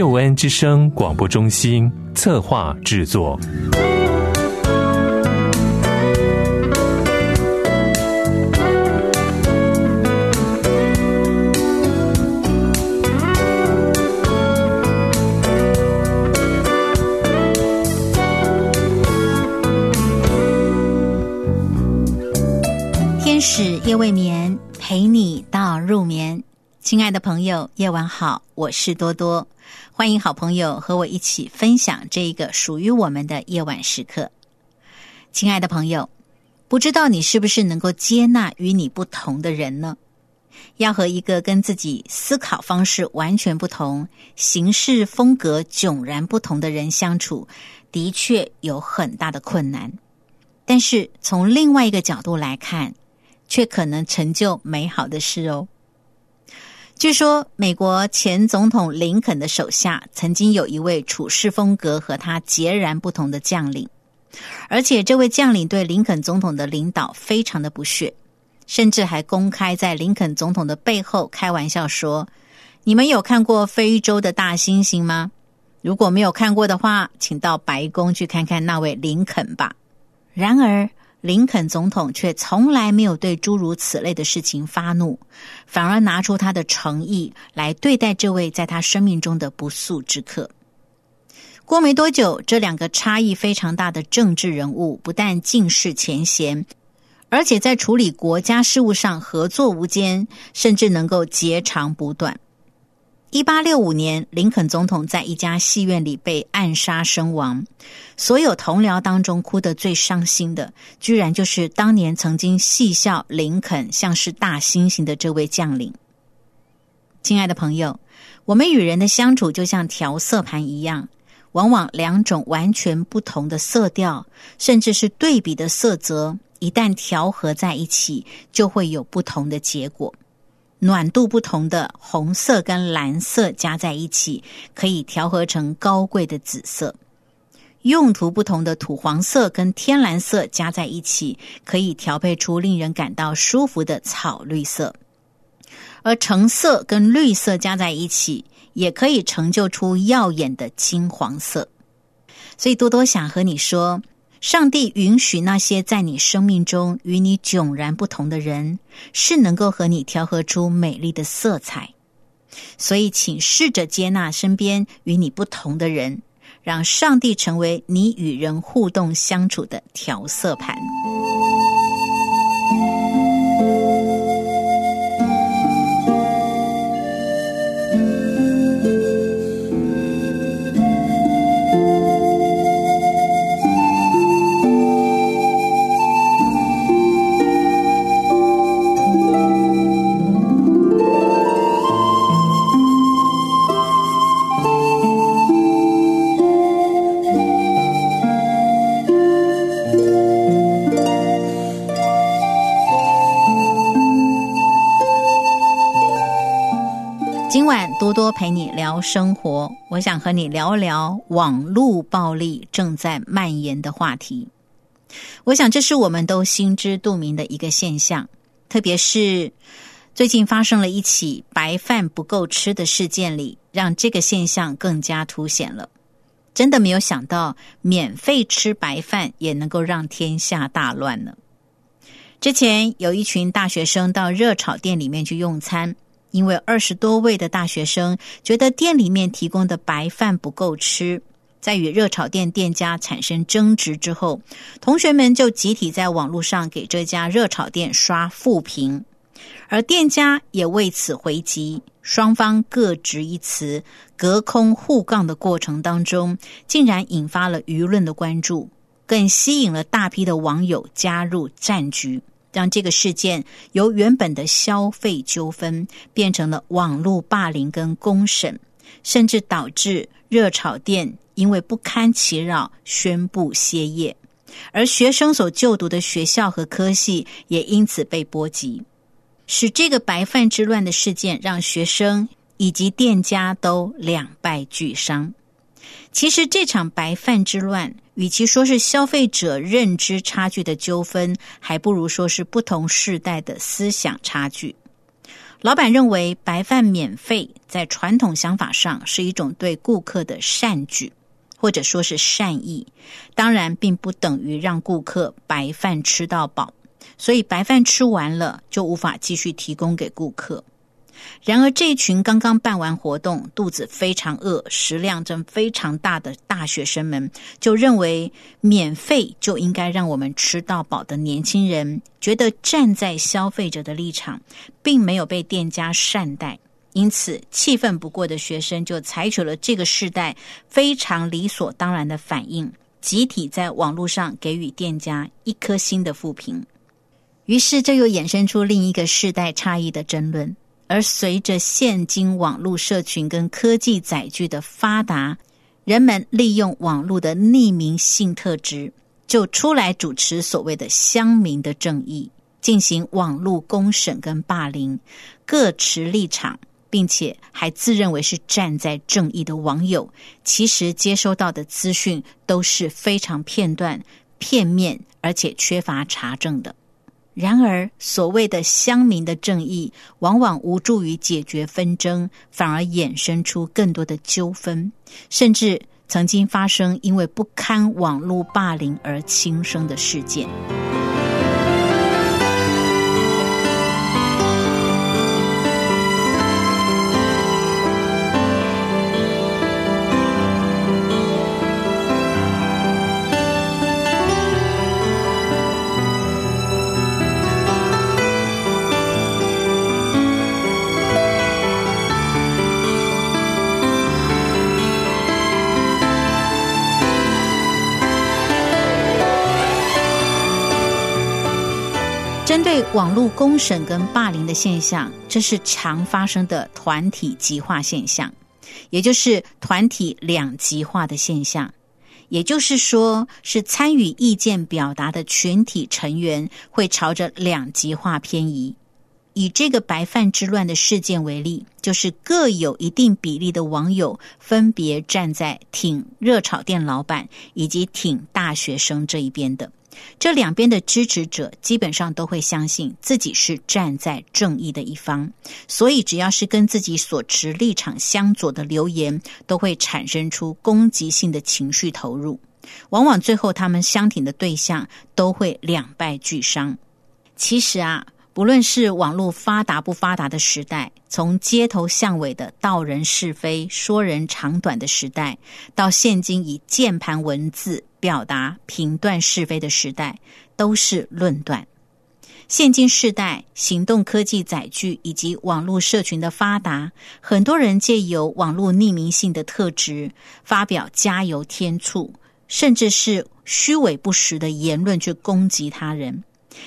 救恩之声广播中心策划制作。天使夜未眠，陪你到入眠。亲爱的朋友，夜晚好，我是多多。欢迎好朋友和我一起分享这一个属于我们的夜晚时刻。亲爱的朋友，不知道你是不是能够接纳与你不同的人呢？要和一个跟自己思考方式完全不同、行事风格迥然不同的人相处，的确有很大的困难。但是从另外一个角度来看，却可能成就美好的事哦。据说，美国前总统林肯的手下曾经有一位处事风格和他截然不同的将领，而且这位将领对林肯总统的领导非常的不屑，甚至还公开在林肯总统的背后开玩笑说：“你们有看过非洲的大猩猩吗？如果没有看过的话，请到白宫去看看那位林肯吧。”然而，林肯总统却从来没有对诸如此类的事情发怒，反而拿出他的诚意来对待这位在他生命中的不速之客。过没多久，这两个差异非常大的政治人物不但尽释前嫌，而且在处理国家事务上合作无间，甚至能够截长补短。一八六五年，林肯总统在一家戏院里被暗杀身亡。所有同僚当中，哭得最伤心的，居然就是当年曾经戏笑林肯像是大猩猩的这位将领。亲爱的朋友，我们与人的相处就像调色盘一样，往往两种完全不同的色调，甚至是对比的色泽，一旦调和在一起，就会有不同的结果。暖度不同的红色跟蓝色加在一起，可以调和成高贵的紫色；用途不同的土黄色跟天蓝色加在一起，可以调配出令人感到舒服的草绿色；而橙色跟绿色加在一起，也可以成就出耀眼的金黄色。所以多多想和你说。上帝允许那些在你生命中与你迥然不同的人，是能够和你调和出美丽的色彩。所以，请试着接纳身边与你不同的人，让上帝成为你与人互动相处的调色盘。多多陪你聊生活，我想和你聊聊网络暴力正在蔓延的话题。我想这是我们都心知肚明的一个现象，特别是最近发生了一起白饭不够吃的事件里，让这个现象更加凸显了。真的没有想到，免费吃白饭也能够让天下大乱呢。之前有一群大学生到热炒店里面去用餐。因为二十多位的大学生觉得店里面提供的白饭不够吃，在与热炒店店家产生争执之后，同学们就集体在网络上给这家热炒店刷负评，而店家也为此回击，双方各执一词，隔空互杠的过程当中，竟然引发了舆论的关注，更吸引了大批的网友加入战局。让这个事件由原本的消费纠纷变成了网络霸凌跟公审，甚至导致热炒店因为不堪其扰宣布歇业，而学生所就读的学校和科系也因此被波及，使这个白饭之乱的事件让学生以及店家都两败俱伤。其实这场白饭之乱，与其说是消费者认知差距的纠纷，还不如说是不同世代的思想差距。老板认为白饭免费，在传统想法上是一种对顾客的善举，或者说是善意。当然，并不等于让顾客白饭吃到饱，所以白饭吃完了就无法继续提供给顾客。然而，这群刚刚办完活动、肚子非常饿、食量正非常大的大学生们，就认为免费就应该让我们吃到饱的年轻人，觉得站在消费者的立场，并没有被店家善待，因此气愤不过的学生就采取了这个世代非常理所当然的反应，集体在网络上给予店家一颗星的负评。于是，这又衍生出另一个世代差异的争论。而随着现今网络社群跟科技载具的发达，人们利用网络的匿名性特质，就出来主持所谓的乡民的正义，进行网络公审跟霸凌，各持立场，并且还自认为是站在正义的网友，其实接收到的资讯都是非常片段、片面，而且缺乏查证的。然而，所谓的乡民的正义，往往无助于解决纷争，反而衍生出更多的纠纷，甚至曾经发生因为不堪网络霸凌而轻生的事件。针对网络公审跟霸凌的现象，这是常发生的团体极化现象，也就是团体两极化的现象。也就是说，是参与意见表达的群体成员会朝着两极化偏移。以这个白饭之乱的事件为例，就是各有一定比例的网友分别站在挺热炒店老板以及挺大学生这一边的。这两边的支持者基本上都会相信自己是站在正义的一方，所以只要是跟自己所持立场相左的留言，都会产生出攻击性的情绪投入。往往最后他们相挺的对象都会两败俱伤。其实啊，不论是网络发达不发达的时代，从街头巷尾的道人是非、说人长短的时代，到现今以键盘文字。表达评断是非的时代，都是论断。现今世代，行动科技载具以及网络社群的发达，很多人借由网络匿名性的特质，发表加油添醋，甚至是虚伪不实的言论去攻击他人。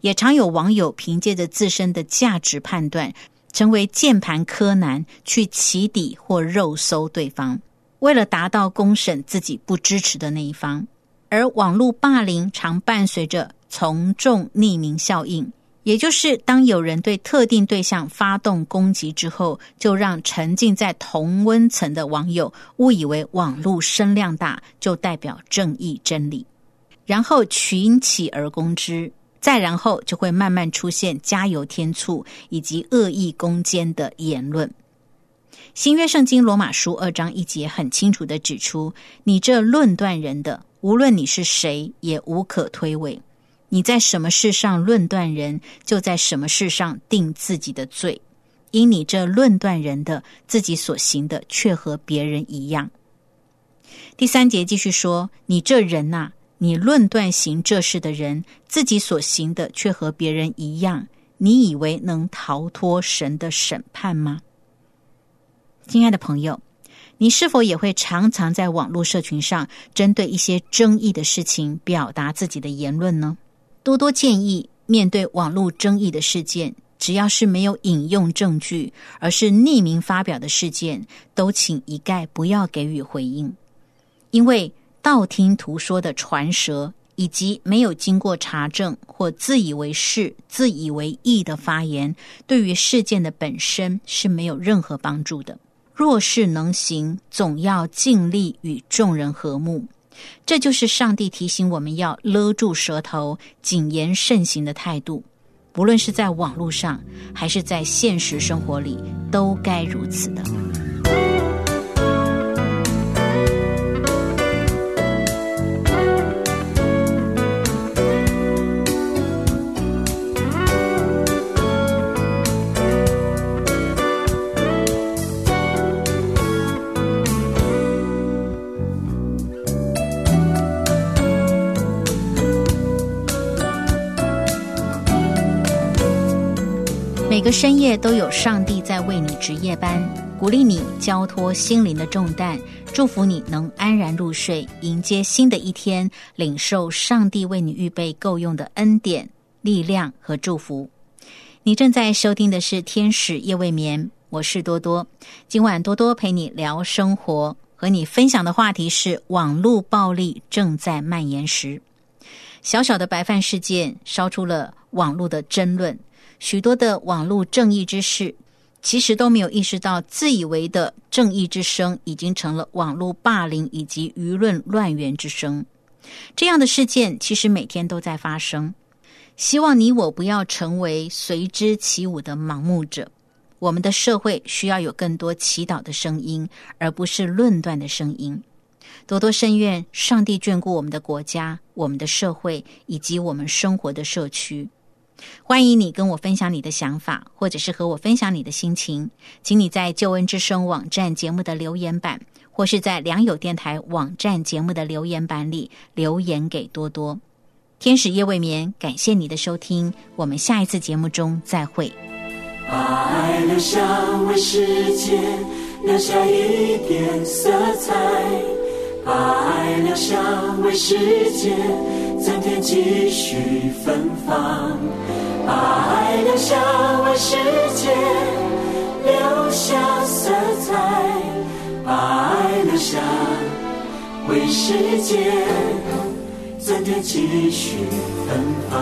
也常有网友凭借着自身的价值判断，成为键盘柯南，去起底或肉搜对方，为了达到公审自己不支持的那一方。而网络霸凌常伴随着从众匿名效应，也就是当有人对特定对象发动攻击之后，就让沉浸在同温层的网友误以为网络声量大就代表正义真理，然后群起而攻之，再然后就会慢慢出现加油添醋以及恶意攻坚的言论。新约圣经罗马书二章一节很清楚的指出：你这论断人的。无论你是谁，也无可推诿。你在什么事上论断人，就在什么事上定自己的罪。因你这论断人的，自己所行的却和别人一样。第三节继续说：你这人呐，你论断行这事的人，自己所行的却和别人一样，你以为能逃脱神的审判吗？亲爱的朋友。你是否也会常常在网络社群上针对一些争议的事情表达自己的言论呢？多多建议，面对网络争议的事件，只要是没有引用证据，而是匿名发表的事件，都请一概不要给予回应，因为道听途说的传舌，以及没有经过查证或自以为是、自以为意的发言，对于事件的本身是没有任何帮助的。若是能行，总要尽力与众人和睦。这就是上帝提醒我们要勒住舌头、谨言慎行的态度。不论是在网络上，还是在现实生活里，都该如此的。每个深夜都有上帝在为你值夜班，鼓励你交托心灵的重担，祝福你能安然入睡，迎接新的一天，领受上帝为你预备够用的恩典、力量和祝福。你正在收听的是《天使夜未眠》，我是多多。今晚多多陪你聊生活，和你分享的话题是网络暴力正在蔓延时，小小的白饭事件烧出了网络的争论。许多的网络正义之士，其实都没有意识到，自以为的正义之声，已经成了网络霸凌以及舆论乱源之声。这样的事件其实每天都在发生。希望你我不要成为随之起舞的盲目者。我们的社会需要有更多祈祷的声音，而不是论断的声音。多多深愿上帝眷顾我们的国家、我们的社会以及我们生活的社区。欢迎你跟我分享你的想法，或者是和我分享你的心情，请你在救恩之声网站节目的留言板，或是在良友电台网站节目的留言板里留言给多多。天使夜未眠，感谢你的收听，我们下一次节目中再会。把爱留下为世界留下一点色彩，把爱留下为世界增添继续芬芳。把爱留下为世界留下色彩，把爱留下为世界增添继续芬芳。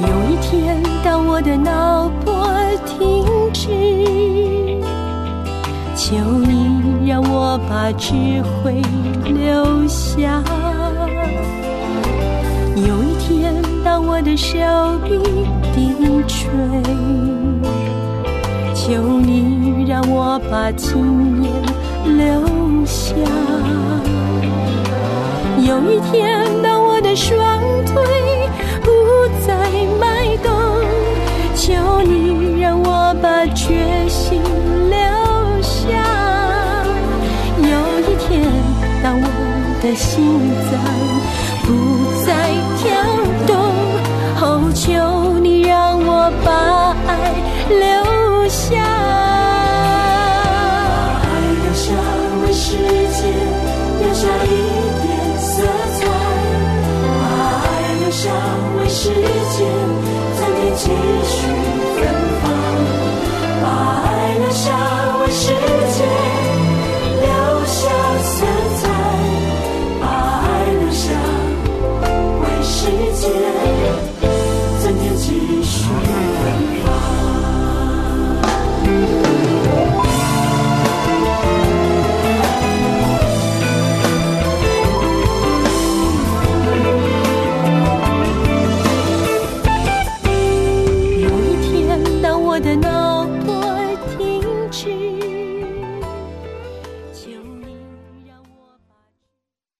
有一天，当我的脑波停止，求你让我把智慧留下。有一天，当我的手臂低垂，求你让我把经验留下。有一天，当我的双腿不再迈动，求你让我把决心的心脏不再跳动，哦，求你让我把爱留下。把爱留下为世界留下一点色彩，把爱留下为世继续